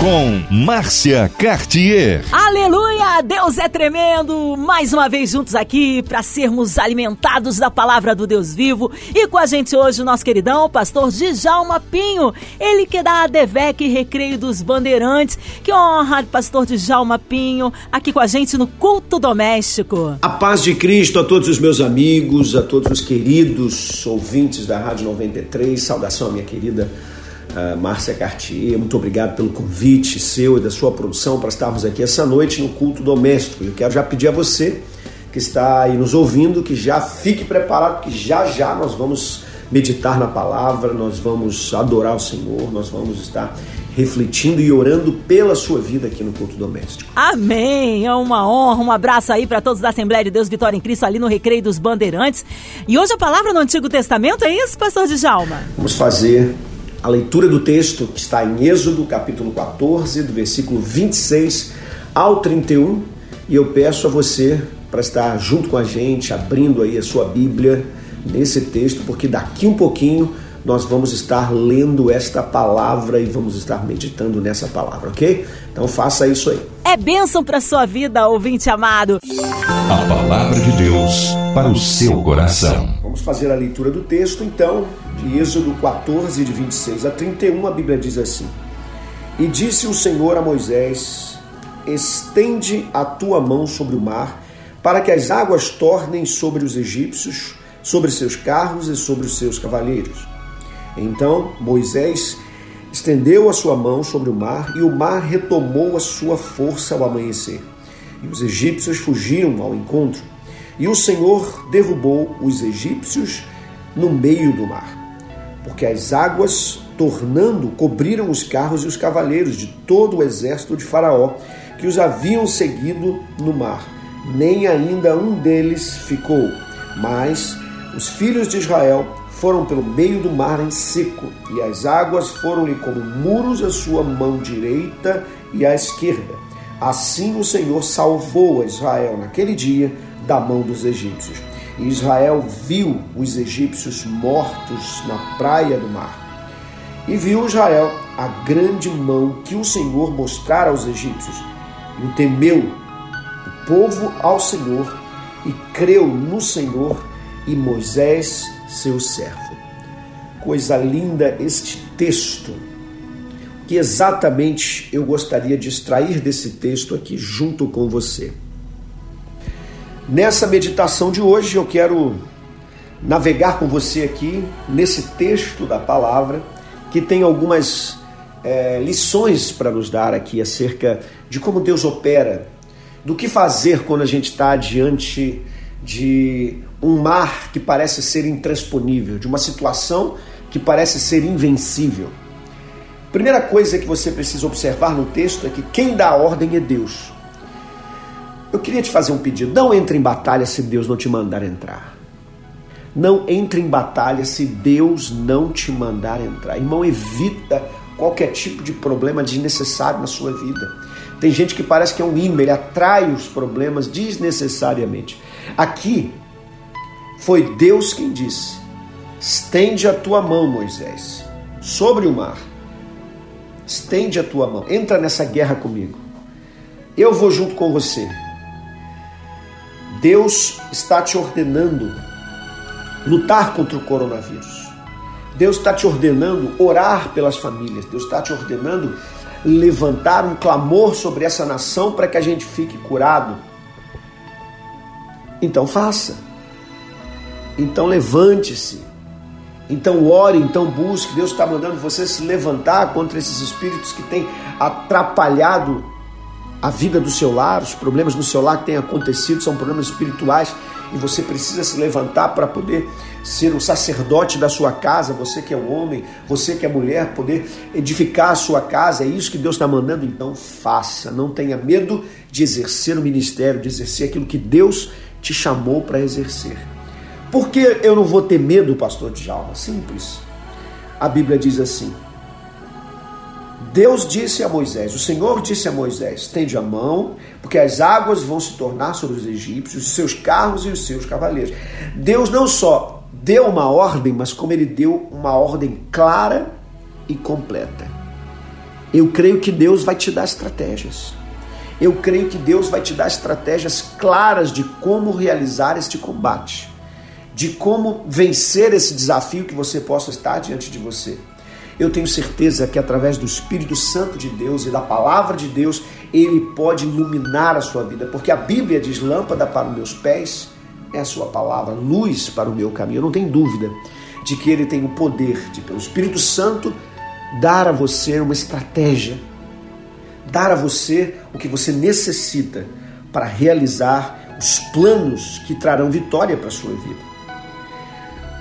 Com Márcia Cartier. Aleluia! Deus é tremendo! Mais uma vez juntos aqui para sermos alimentados da palavra do Deus vivo. E com a gente hoje o nosso queridão, pastor Djalma Pinho. Ele que dá a DEVEC Recreio dos Bandeirantes. Que honra, pastor Djalma Pinho, aqui com a gente no Culto Doméstico. A paz de Cristo a todos os meus amigos, a todos os queridos ouvintes da Rádio 93. Saudação à minha querida uh, Márcia Cartier. Muito obrigado pelo convite seu e da sua produção para estarmos aqui essa noite no culto doméstico. Eu quero já pedir a você que está aí nos ouvindo que já fique preparado, porque já já nós vamos meditar na palavra, nós vamos adorar o Senhor, nós vamos estar refletindo e orando pela sua vida aqui no culto doméstico. Amém! É uma honra, um abraço aí para todos da Assembleia de Deus Vitória em Cristo ali no Recreio dos Bandeirantes. E hoje a palavra no Antigo Testamento é isso, pastor Djalma? Vamos fazer a leitura do texto que está em Êxodo, capítulo 14, do versículo 26 ao 31, e eu peço a você para estar junto com a gente, abrindo aí a sua Bíblia nesse texto, porque daqui um pouquinho nós vamos estar lendo esta palavra e vamos estar meditando nessa palavra, ok? Então faça isso aí. É bênção para sua vida, ouvinte amado. A palavra de Deus para o seu coração. Vamos fazer a leitura do texto, então, de Êxodo 14, de 26 a 31, a Bíblia diz assim: E disse o Senhor a Moisés: Estende a tua mão sobre o mar, para que as águas tornem sobre os egípcios, sobre seus carros e sobre os seus cavaleiros. Então Moisés estendeu a sua mão sobre o mar, e o mar retomou a sua força ao amanhecer. E os egípcios fugiram ao encontro, e o Senhor derrubou os egípcios no meio do mar, porque as águas, tornando, cobriram os carros e os cavaleiros de todo o exército de Faraó, que os haviam seguido no mar. Nem ainda um deles ficou, mas os filhos de Israel foram pelo meio do mar em seco, e as águas foram-lhe como muros à sua mão direita e à esquerda. Assim o Senhor salvou a Israel naquele dia da mão dos egípcios. E Israel viu os egípcios mortos na praia do mar. E viu Israel a grande mão que o Senhor mostrara aos egípcios. E temeu o povo ao Senhor e creu no Senhor e Moisés seu servo. Coisa linda este texto, que exatamente eu gostaria de extrair desse texto aqui junto com você. Nessa meditação de hoje eu quero navegar com você aqui nesse texto da palavra que tem algumas é, lições para nos dar aqui acerca de como Deus opera, do que fazer quando a gente está diante de um mar que parece ser intransponível, de uma situação que parece ser invencível. Primeira coisa que você precisa observar no texto é que quem dá a ordem é Deus. Eu queria te fazer um pedido: não entre em batalha se Deus não te mandar entrar. Não entre em batalha se Deus não te mandar entrar. Irmão, evita qualquer tipo de problema desnecessário na sua vida. Tem gente que parece que é um imã, ele atrai os problemas desnecessariamente. Aqui foi Deus quem disse: Estende a tua mão, Moisés, sobre o mar. Estende a tua mão. Entra nessa guerra comigo. Eu vou junto com você. Deus está te ordenando lutar contra o coronavírus. Deus está te ordenando orar pelas famílias. Deus está te ordenando levantar um clamor sobre essa nação para que a gente fique curado. Então faça. Então levante-se. Então ore, então busque. Deus está mandando você se levantar contra esses espíritos que têm atrapalhado a vida do seu lar, os problemas no seu lar que têm acontecido são problemas espirituais e você precisa se levantar para poder ser o sacerdote da sua casa, você que é um homem, você que é mulher, poder edificar a sua casa, é isso que Deus está mandando, então faça, não tenha medo de exercer o ministério, de exercer aquilo que Deus te chamou para exercer. Por que eu não vou ter medo, pastor Djalma? Simples. A Bíblia diz assim: Deus disse a Moisés, o Senhor disse a Moisés: estende a mão, porque as águas vão se tornar sobre os egípcios, os seus carros e os seus cavaleiros. Deus não só deu uma ordem, mas como ele deu uma ordem clara e completa. Eu creio que Deus vai te dar estratégias. Eu creio que Deus vai te dar estratégias claras de como realizar este combate, de como vencer esse desafio que você possa estar diante de você. Eu tenho certeza que através do Espírito Santo de Deus e da palavra de Deus, ele pode iluminar a sua vida, porque a Bíblia diz: lâmpada para os meus pés é a sua palavra, luz para o meu caminho. Eu não tenho dúvida de que ele tem o poder de, pelo Espírito Santo, dar a você uma estratégia, dar a você o que você necessita para realizar os planos que trarão vitória para a sua vida.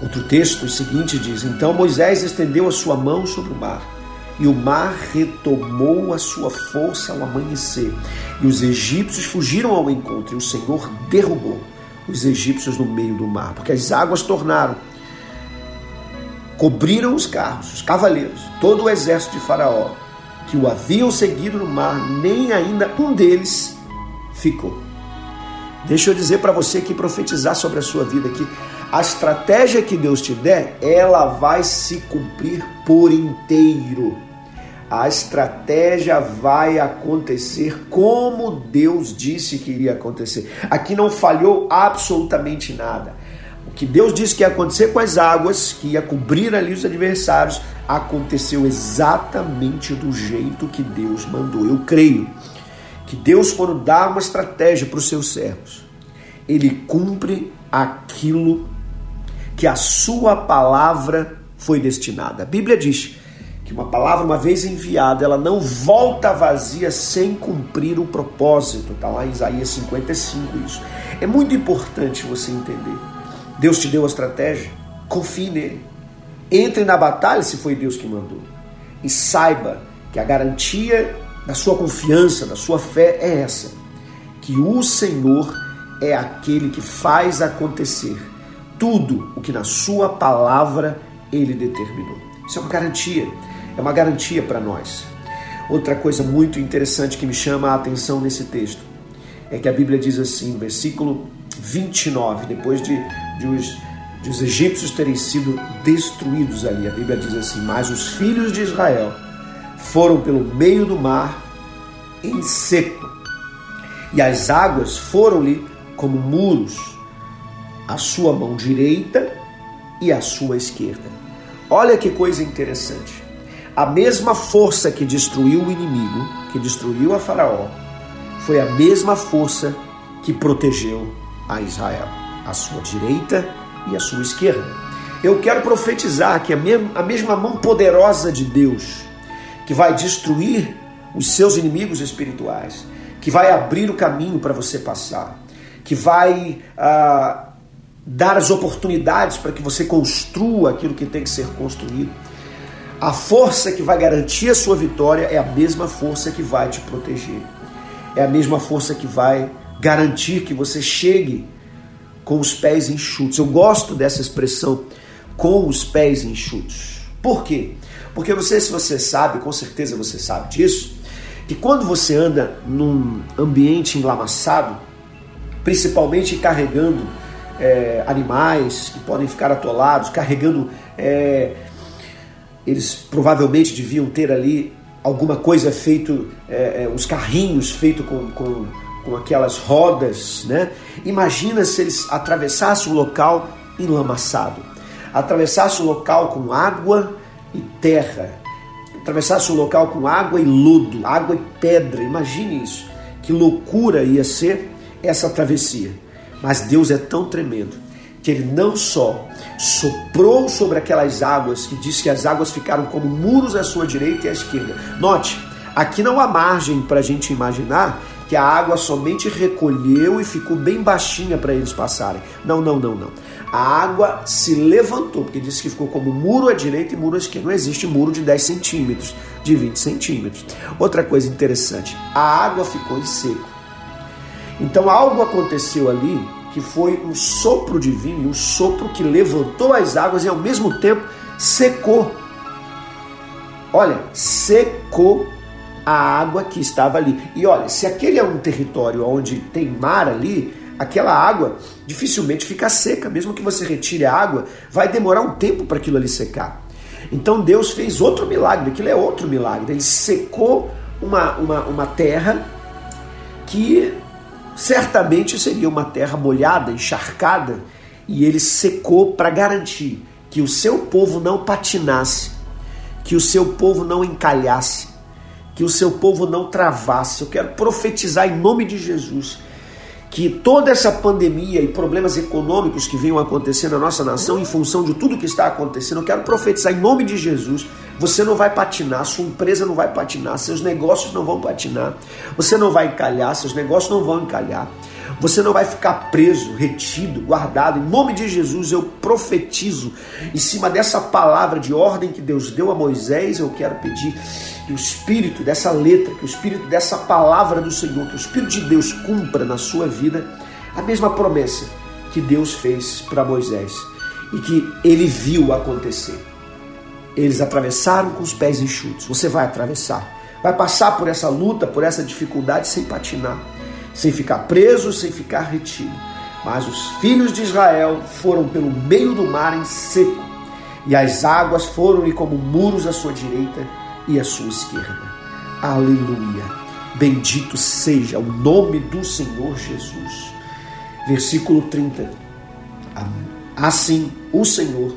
Outro texto seguinte diz: Então Moisés estendeu a sua mão sobre o mar, e o mar retomou a sua força ao amanhecer, e os egípcios fugiram ao encontro, e o Senhor derrubou os egípcios no meio do mar, porque as águas tornaram, cobriram os carros, os cavaleiros, todo o exército de Faraó, que o haviam seguido no mar, nem ainda um deles ficou. Deixa eu dizer para você que profetizar sobre a sua vida que a estratégia que Deus te der, ela vai se cumprir por inteiro. A estratégia vai acontecer como Deus disse que iria acontecer. Aqui não falhou absolutamente nada. O que Deus disse que ia acontecer com as águas, que ia cobrir ali os adversários, aconteceu exatamente do jeito que Deus mandou. Eu creio que Deus, quando dá uma estratégia para os seus servos, ele cumpre aquilo que a sua palavra foi destinada. A Bíblia diz que uma palavra, uma vez enviada, ela não volta vazia sem cumprir o propósito. Está lá em Isaías 55 isso. É muito importante você entender. Deus te deu a estratégia, confie nele. Entre na batalha se foi Deus que mandou. E saiba que a garantia da sua confiança, da sua fé é essa: que o Senhor é aquele que faz acontecer tudo o que na sua palavra ele determinou. Isso é uma garantia, é uma garantia para nós. Outra coisa muito interessante que me chama a atenção nesse texto é que a Bíblia diz assim, versículo 29, depois de, de, os, de os egípcios terem sido destruídos ali, a Bíblia diz assim: Mas os filhos de Israel foram pelo meio do mar em seco, e as águas foram-lhe como muros a sua mão direita e a sua esquerda. Olha que coisa interessante. A mesma força que destruiu o inimigo, que destruiu a Faraó, foi a mesma força que protegeu a Israel, a sua direita e a sua esquerda. Eu quero profetizar que a mesma mão poderosa de Deus, que vai destruir os seus inimigos espirituais, que vai abrir o caminho para você passar, que vai ah, dar as oportunidades para que você construa aquilo que tem que ser construído. A força que vai garantir a sua vitória é a mesma força que vai te proteger. É a mesma força que vai garantir que você chegue com os pés enxutos. Eu gosto dessa expressão, com os pés enxutos. Por quê? Porque sei se você sabe, com certeza você sabe disso, que quando você anda num ambiente enlamaçado, principalmente carregando é, animais que podem ficar atolados, carregando. É, eles provavelmente deviam ter ali alguma coisa feito, é, é, uns carrinhos feitos com, com, com aquelas rodas, né? Imagina se eles atravessassem o local enlamaçado, atravessassem o local com água e terra, atravessassem o local com água e lodo, água e pedra. Imagine isso. Que loucura ia ser essa travessia. Mas Deus é tão tremendo que ele não só soprou sobre aquelas águas, que diz que as águas ficaram como muros à sua direita e à esquerda. Note, aqui não há margem para a gente imaginar que a água somente recolheu e ficou bem baixinha para eles passarem. Não, não, não, não. A água se levantou, porque diz que ficou como muro à direita e muro à esquerda. Não existe muro de 10 centímetros, de 20 centímetros. Outra coisa interessante, a água ficou em seco. Então algo aconteceu ali que foi um sopro divino, um sopro que levantou as águas e ao mesmo tempo secou. olha, secou a água que estava ali. E olha, se aquele é um território onde tem mar ali, aquela água dificilmente fica seca, mesmo que você retire a água, vai demorar um tempo para aquilo ali secar. Então Deus fez outro milagre, aquilo é outro milagre. Ele secou uma, uma, uma terra que certamente seria uma terra molhada, encharcada, e ele secou para garantir que o seu povo não patinasse, que o seu povo não encalhasse, que o seu povo não travasse. Eu quero profetizar em nome de Jesus que toda essa pandemia e problemas econômicos que venham acontecer na nossa nação em função de tudo que está acontecendo, eu quero profetizar em nome de Jesus. Você não vai patinar, sua empresa não vai patinar, seus negócios não vão patinar, você não vai encalhar, seus negócios não vão encalhar. Você não vai ficar preso, retido, guardado. Em nome de Jesus, eu profetizo em cima dessa palavra de ordem que Deus deu a Moisés. Eu quero pedir que o Espírito dessa letra, que o Espírito dessa palavra do Senhor, que o Espírito de Deus cumpra na sua vida a mesma promessa que Deus fez para Moisés e que ele viu acontecer. Eles atravessaram com os pés enxutos. Você vai atravessar. Vai passar por essa luta, por essa dificuldade sem patinar, sem ficar preso, sem ficar retido. Mas os filhos de Israel foram pelo meio do mar em seco, e as águas foram-lhe como muros à sua direita e à sua esquerda. Aleluia. Bendito seja o nome do Senhor Jesus. Versículo 30. Assim o Senhor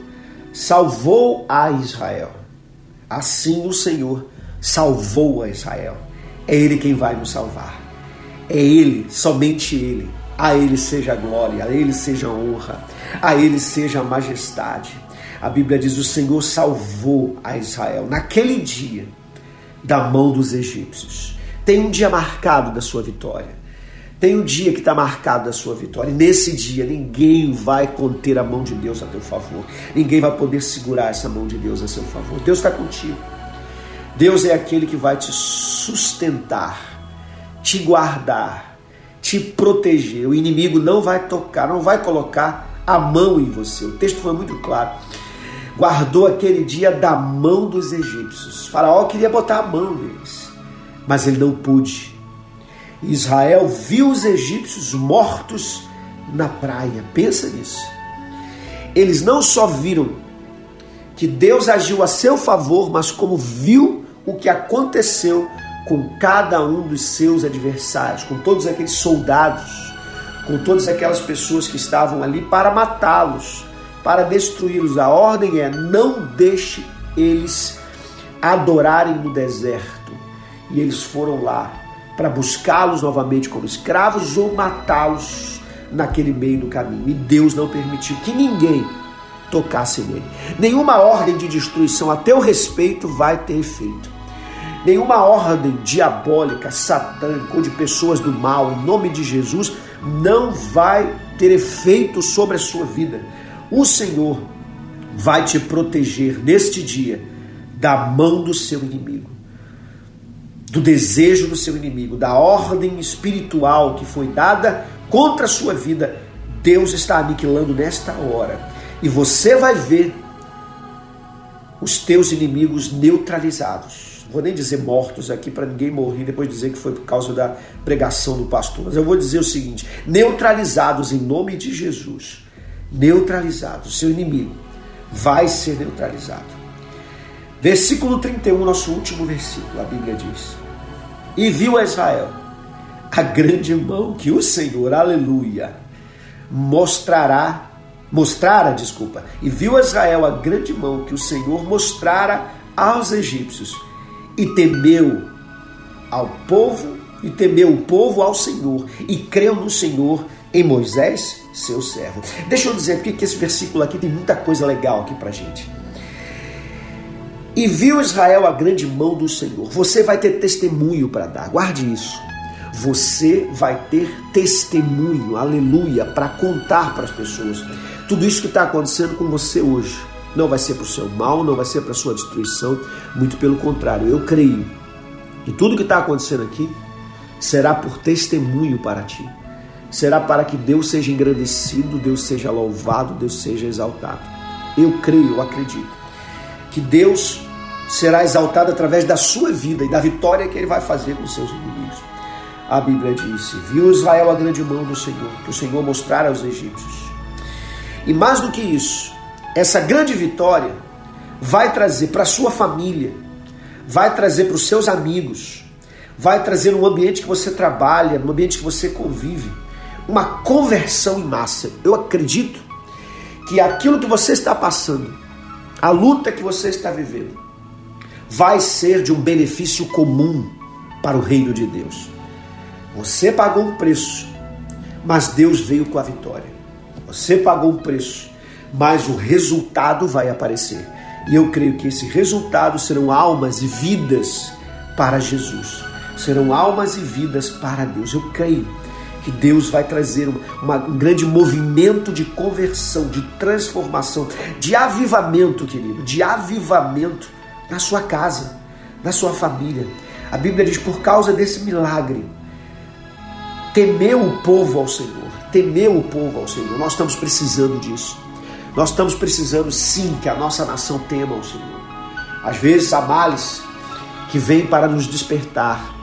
salvou a Israel. Assim o Senhor salvou a Israel. É Ele quem vai nos salvar. É Ele, somente Ele. A Ele seja glória, a Ele seja honra, a Ele seja majestade. A Bíblia diz: o Senhor salvou a Israel naquele dia da mão dos egípcios. Tem um dia marcado da sua vitória. Tem um dia que está marcado da sua vitória. E nesse dia ninguém vai conter a mão de Deus a teu favor. Ninguém vai poder segurar essa mão de Deus a seu favor. Deus está contigo. Deus é aquele que vai te sustentar, te guardar, te proteger. O inimigo não vai tocar, não vai colocar a mão em você. O texto foi muito claro guardou aquele dia da mão dos egípcios. Faraó queria botar a mão neles, mas ele não pôde. Israel viu os egípcios mortos na praia. Pensa nisso. Eles não só viram que Deus agiu a seu favor, mas como viu o que aconteceu com cada um dos seus adversários, com todos aqueles soldados, com todas aquelas pessoas que estavam ali para matá-los para destruí-los. A ordem é: não deixe eles adorarem no deserto. E eles foram lá para buscá-los novamente como escravos ou matá-los naquele meio do caminho. E Deus não permitiu que ninguém tocasse nele. Nenhuma ordem de destruição a teu respeito vai ter efeito. Nenhuma ordem diabólica, satânica ou de pessoas do mal, em nome de Jesus, não vai ter efeito sobre a sua vida o Senhor vai te proteger neste dia da mão do seu inimigo, do desejo do seu inimigo, da ordem espiritual que foi dada contra a sua vida. Deus está aniquilando nesta hora e você vai ver os teus inimigos neutralizados. Não vou nem dizer mortos aqui para ninguém morrer depois dizer que foi por causa da pregação do pastor, mas eu vou dizer o seguinte: neutralizados em nome de Jesus neutralizado. Seu inimigo vai ser neutralizado. Versículo 31, nosso último versículo, a Bíblia diz: E viu Israel a grande mão que o Senhor, aleluia, mostrará, mostrara, desculpa, e viu Israel a grande mão que o Senhor mostrara aos egípcios, e temeu ao povo, e temeu o povo ao Senhor, e creu no Senhor em Moisés, seu servo. Deixa eu dizer porque que esse versículo aqui tem muita coisa legal aqui pra gente. E viu Israel a grande mão do Senhor. Você vai ter testemunho para dar. Guarde isso. Você vai ter testemunho, aleluia, para contar para as pessoas. Tudo isso que está acontecendo com você hoje não vai ser para o seu mal, não vai ser para sua destruição. Muito pelo contrário, eu creio que tudo que está acontecendo aqui será por testemunho para ti será para que Deus seja engrandecido, Deus seja louvado, Deus seja exaltado. Eu creio, eu acredito que Deus será exaltado através da sua vida e da vitória que ele vai fazer com seus inimigos. A Bíblia diz: Viu Israel a grande mão do Senhor, que o Senhor mostrara aos egípcios. E mais do que isso, essa grande vitória vai trazer para sua família, vai trazer para os seus amigos, vai trazer no ambiente que você trabalha, no ambiente que você convive, uma conversão em massa. Eu acredito que aquilo que você está passando, a luta que você está vivendo, vai ser de um benefício comum para o reino de Deus. Você pagou um preço, mas Deus veio com a vitória. Você pagou um preço, mas o resultado vai aparecer. E eu creio que esse resultado serão almas e vidas para Jesus. Serão almas e vidas para Deus. Eu creio que Deus vai trazer uma, um grande movimento de conversão, de transformação, de avivamento, querido, de avivamento na sua casa, na sua família. A Bíblia diz: por causa desse milagre, temeu o povo ao Senhor, temeu o povo ao Senhor. Nós estamos precisando disso. Nós estamos precisando sim que a nossa nação tema ao Senhor. Às vezes há males que vêm para nos despertar,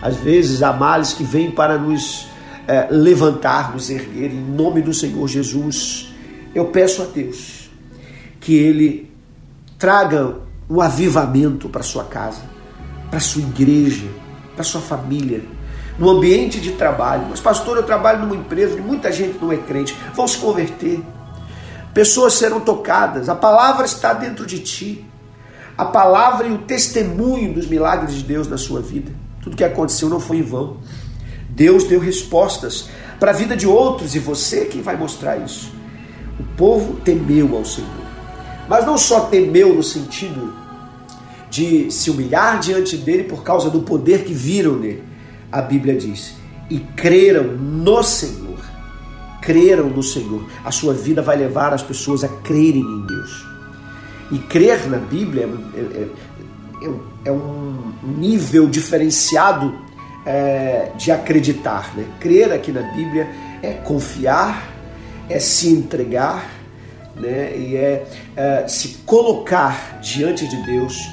às vezes há males que vêm para nos é, levantar, nos erguer, em nome do Senhor Jesus. Eu peço a Deus que Ele traga um avivamento para sua casa, para sua igreja, para sua família, no ambiente de trabalho. Mas, pastor, eu trabalho numa empresa onde muita gente não é crente, vão se converter. Pessoas serão tocadas, a palavra está dentro de ti. A palavra e o testemunho dos milagres de Deus na sua vida. Tudo que aconteceu não foi em vão. Deus deu respostas para a vida de outros e você é quem vai mostrar isso. O povo temeu ao Senhor. Mas não só temeu no sentido de se humilhar diante dele por causa do poder que viram nele. A Bíblia diz: e creram no Senhor. Creram no Senhor. A sua vida vai levar as pessoas a crerem em Deus. E crer na Bíblia é, é, é, é um nível diferenciado é, de acreditar. Né? Crer aqui na Bíblia é confiar, é se entregar né? e é, é se colocar diante de Deus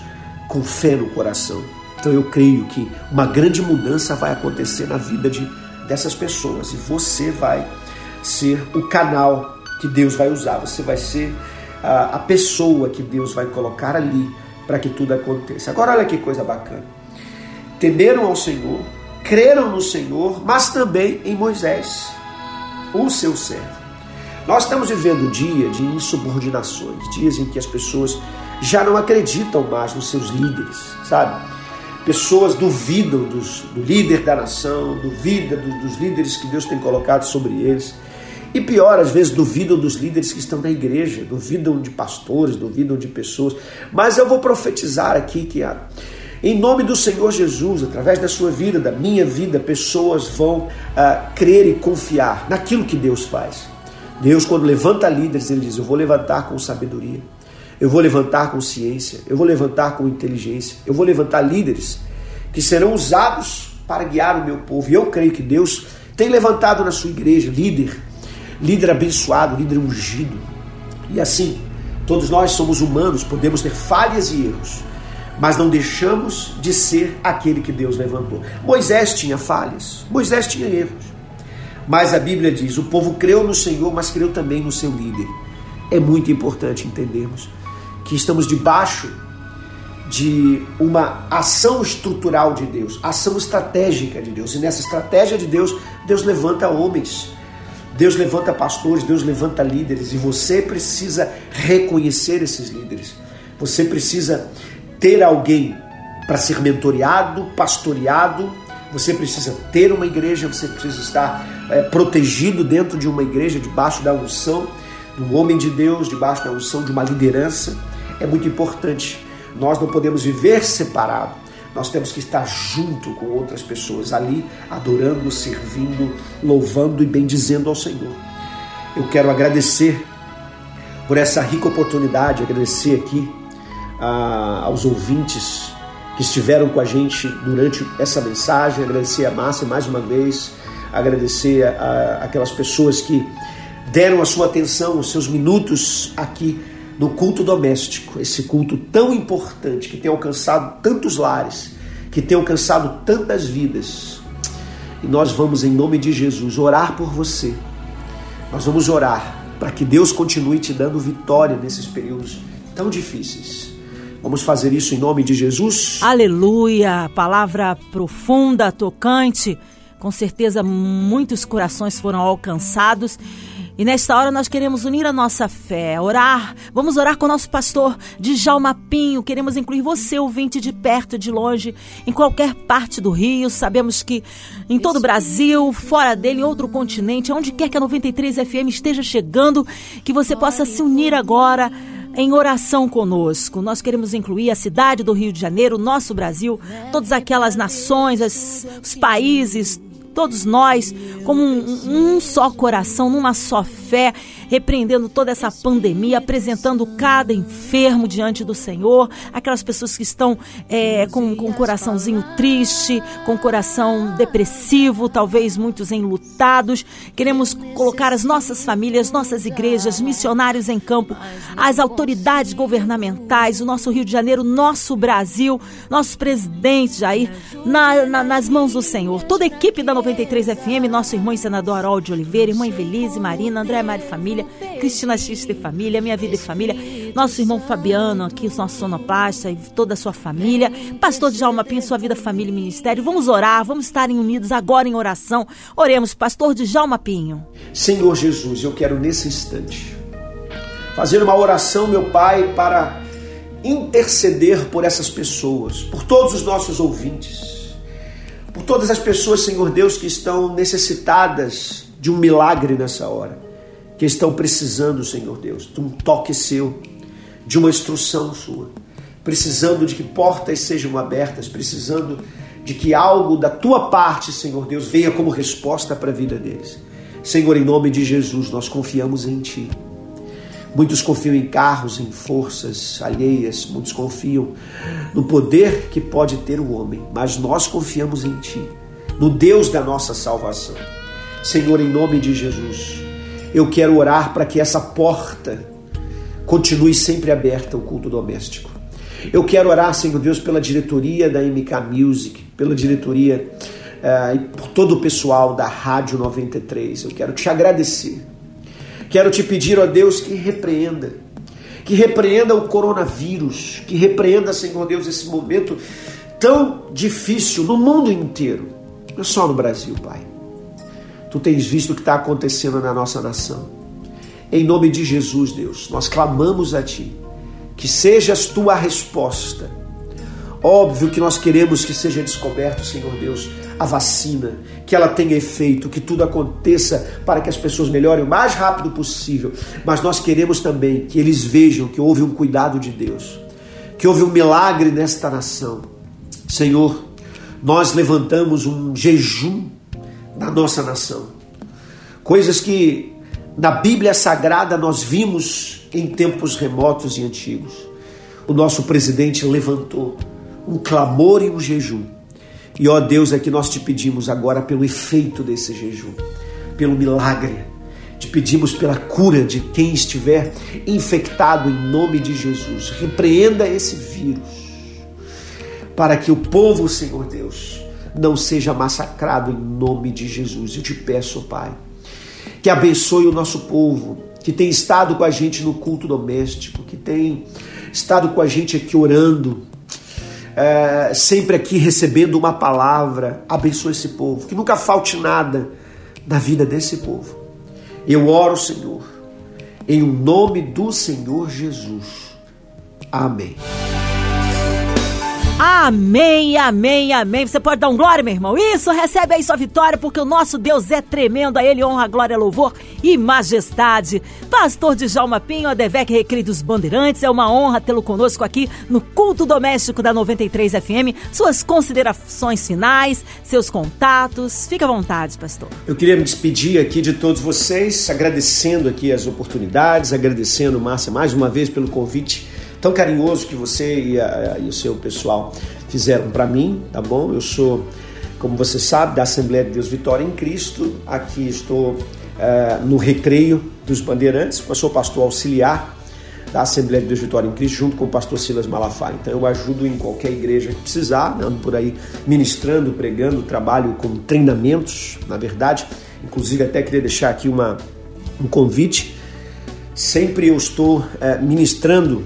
com fé no coração. Então eu creio que uma grande mudança vai acontecer na vida de, dessas pessoas e você vai ser o canal que Deus vai usar, você vai ser a, a pessoa que Deus vai colocar ali para que tudo aconteça. Agora olha que coisa bacana. Temeram ao Senhor, creram no Senhor, mas também em Moisés, o seu servo. Nós estamos vivendo dia de insubordinações, dias em que as pessoas já não acreditam mais nos seus líderes, sabe? Pessoas duvidam dos, do líder da nação, duvidam dos, dos líderes que Deus tem colocado sobre eles. E pior, às vezes duvidam dos líderes que estão na igreja, duvidam de pastores, duvidam de pessoas. Mas eu vou profetizar aqui que a em nome do Senhor Jesus, através da sua vida, da minha vida, pessoas vão uh, crer e confiar naquilo que Deus faz. Deus, quando levanta líderes, ele diz: Eu vou levantar com sabedoria, eu vou levantar com ciência, eu vou levantar com inteligência, eu vou levantar líderes que serão usados para guiar o meu povo. E eu creio que Deus tem levantado na sua igreja líder, líder abençoado, líder ungido. E assim, todos nós somos humanos, podemos ter falhas e erros mas não deixamos de ser aquele que Deus levantou. Moisés tinha falhas, Moisés tinha erros. Mas a Bíblia diz: o povo creu no Senhor, mas creu também no seu líder. É muito importante entendermos que estamos debaixo de uma ação estrutural de Deus, ação estratégica de Deus. E nessa estratégia de Deus, Deus levanta homens, Deus levanta pastores, Deus levanta líderes, e você precisa reconhecer esses líderes. Você precisa ter alguém para ser mentoreado, pastoreado. Você precisa ter uma igreja, você precisa estar é, protegido dentro de uma igreja, debaixo da unção de um homem de Deus, debaixo da unção de uma liderança. É muito importante. Nós não podemos viver separado. Nós temos que estar junto com outras pessoas ali, adorando, servindo, louvando e bendizendo ao Senhor. Eu quero agradecer por essa rica oportunidade, agradecer aqui a, aos ouvintes que estiveram com a gente durante essa mensagem, agradecer a Márcia mais uma vez, agradecer a, a, aquelas pessoas que deram a sua atenção, os seus minutos aqui no culto doméstico, esse culto tão importante que tem alcançado tantos lares, que tem alcançado tantas vidas. E nós vamos, em nome de Jesus, orar por você. Nós vamos orar para que Deus continue te dando vitória nesses períodos tão difíceis. Vamos fazer isso em nome de Jesus? Aleluia! Palavra profunda, tocante. Com certeza muitos corações foram alcançados e nesta hora nós queremos unir a nossa fé, orar. Vamos orar com o nosso pastor Djalma Pinho. Queremos incluir você, ouvinte de perto, de longe, em qualquer parte do Rio. Sabemos que em todo o Brasil, fora dele, em outro continente, onde quer que a 93 FM esteja chegando, que você possa se unir agora em oração conosco. Nós queremos incluir a cidade do Rio de Janeiro, o nosso Brasil, todas aquelas nações, as, os países, todos nós, como um, um, só coração, numa só fé, repreendendo toda essa pandemia, apresentando cada enfermo diante do Senhor, aquelas pessoas que estão é, com, o coraçãozinho triste, com coração depressivo, talvez muitos enlutados. Queremos colocar as nossas famílias, nossas igrejas, missionários em campo, as autoridades governamentais, o nosso Rio de Janeiro, nosso Brasil, nossos presidentes Jair, na, na, nas mãos do Senhor. Toda a equipe da 93 FM, nosso irmão e senador Harold Oliveira, irmã Evelise, Marina, André Mari Família, Cristina X de Família, Minha Vida e Família, nosso irmão Fabiano aqui, nosso sonoplasta e toda a sua família, pastor Djalma Pinho, sua vida, família e ministério. Vamos orar, vamos estarem unidos agora em oração. Oremos, pastor Djalma Pinho. Senhor Jesus, eu quero nesse instante fazer uma oração, meu Pai, para interceder por essas pessoas, por todos os nossos ouvintes por todas as pessoas, Senhor Deus, que estão necessitadas de um milagre nessa hora, que estão precisando, Senhor Deus, de um toque seu, de uma instrução sua, precisando de que portas sejam abertas, precisando de que algo da tua parte, Senhor Deus, venha como resposta para a vida deles. Senhor, em nome de Jesus, nós confiamos em Ti. Muitos confiam em carros, em forças alheias, muitos confiam no poder que pode ter o homem, mas nós confiamos em Ti, no Deus da nossa salvação. Senhor, em nome de Jesus, eu quero orar para que essa porta continue sempre aberta ao culto doméstico. Eu quero orar, Senhor Deus, pela diretoria da MK Music, pela diretoria uh, e por todo o pessoal da Rádio 93. Eu quero te agradecer Quero te pedir, ó Deus, que repreenda, que repreenda o coronavírus, que repreenda, Senhor Deus, esse momento tão difícil no mundo inteiro, não só no Brasil, Pai. Tu tens visto o que está acontecendo na nossa nação. Em nome de Jesus, Deus, nós clamamos a Ti, que sejas Tu a resposta. Óbvio que nós queremos que seja descoberto, Senhor Deus, a vacina, que ela tenha efeito, que tudo aconteça para que as pessoas melhorem o mais rápido possível. Mas nós queremos também que eles vejam que houve um cuidado de Deus, que houve um milagre nesta nação. Senhor, nós levantamos um jejum na nossa nação. Coisas que na Bíblia Sagrada nós vimos em tempos remotos e antigos. O nosso presidente levantou um clamor e um jejum e ó Deus, é que nós te pedimos agora pelo efeito desse jejum, pelo milagre. Te pedimos pela cura de quem estiver infectado em nome de Jesus. Repreenda esse vírus, para que o povo, Senhor Deus, não seja massacrado em nome de Jesus. Eu te peço, Pai, que abençoe o nosso povo, que tem estado com a gente no culto doméstico, que tem estado com a gente aqui orando, é, sempre aqui recebendo uma palavra. Abençoe esse povo, que nunca falte nada na vida desse povo. Eu oro, Senhor, em nome do Senhor Jesus. Amém. Amém, amém, amém. Você pode dar um glória, meu irmão? Isso, recebe aí sua vitória, porque o nosso Deus é tremendo. A Ele honra, glória, louvor e majestade. Pastor Djalma Pinho, a Devec Recreio dos Bandeirantes, é uma honra tê-lo conosco aqui no Culto Doméstico da 93 FM. Suas considerações finais, seus contatos. Fique à vontade, pastor. Eu queria me despedir aqui de todos vocês, agradecendo aqui as oportunidades, agradecendo, Márcia, mais uma vez pelo convite tão carinhoso que você e, a, e o seu pessoal fizeram para mim, tá bom? Eu sou, como você sabe, da Assembleia de Deus Vitória em Cristo. Aqui estou uh, no Recreio dos Bandeirantes, eu sou pastor auxiliar da Assembleia de Deus Vitória em Cristo, junto com o pastor Silas Malafaia. Então eu ajudo em qualquer igreja que precisar, né? ando por aí ministrando, pregando, trabalho com treinamentos, na verdade. Inclusive até queria deixar aqui uma, um convite. Sempre eu estou é, ministrando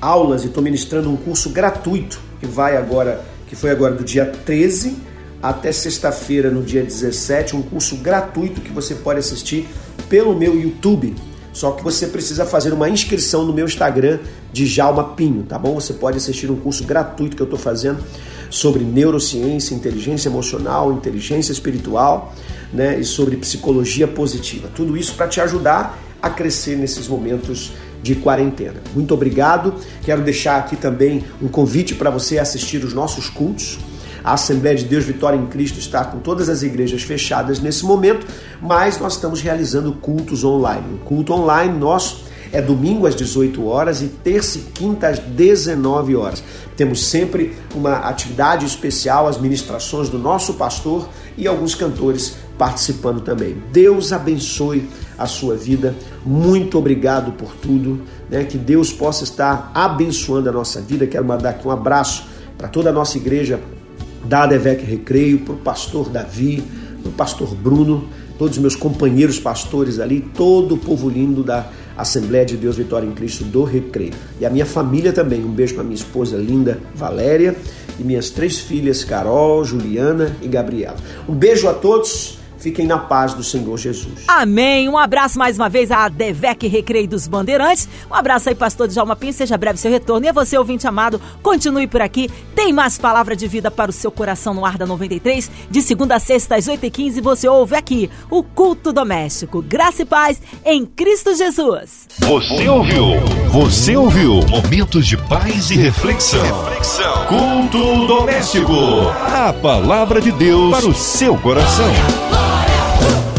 aulas e estou ministrando um curso gratuito que vai agora, que foi agora do dia 13 até sexta-feira, no dia 17, um curso gratuito que você pode assistir pelo meu YouTube. Só que você precisa fazer uma inscrição no meu Instagram de Jalma Pinho, tá bom? Você pode assistir um curso gratuito que eu estou fazendo sobre neurociência, inteligência emocional, inteligência espiritual, né, e sobre psicologia positiva. Tudo isso para te ajudar a crescer nesses momentos de quarentena. Muito obrigado. Quero deixar aqui também um convite para você assistir os nossos cultos. A Assembleia de Deus Vitória em Cristo está com todas as igrejas fechadas nesse momento, mas nós estamos realizando cultos online. O culto online nosso é domingo às 18 horas e terça e quinta às 19 horas. Temos sempre uma atividade especial, as ministrações do nosso pastor e alguns cantores participando também. Deus abençoe a sua vida. Muito obrigado por tudo. Né? Que Deus possa estar abençoando a nossa vida. Quero mandar aqui um abraço para toda a nossa igreja da Adevec Recreio, para o pastor Davi, para o pastor Bruno, todos os meus companheiros pastores ali, todo o povo lindo da Assembleia de Deus Vitória em Cristo do Recreio. E a minha família também. Um beijo para minha esposa linda Valéria e minhas três filhas Carol, Juliana e Gabriela. Um beijo a todos. Fiquem na paz do Senhor Jesus. Amém. Um abraço mais uma vez à Devec Recreio dos Bandeirantes. Um abraço aí, pastor Djalma Pinho. Seja breve seu retorno. E a você, ouvinte amado, continue por aqui. Tem mais palavra de vida para o seu coração no ar da 93. De segunda a sexta, às 8h15, você ouve aqui o Culto Doméstico. Graça e paz em Cristo Jesus. Você ouviu? Você ouviu? Momentos de paz e reflexão. reflexão. Culto Doméstico. A palavra de Deus para o seu coração. Glória.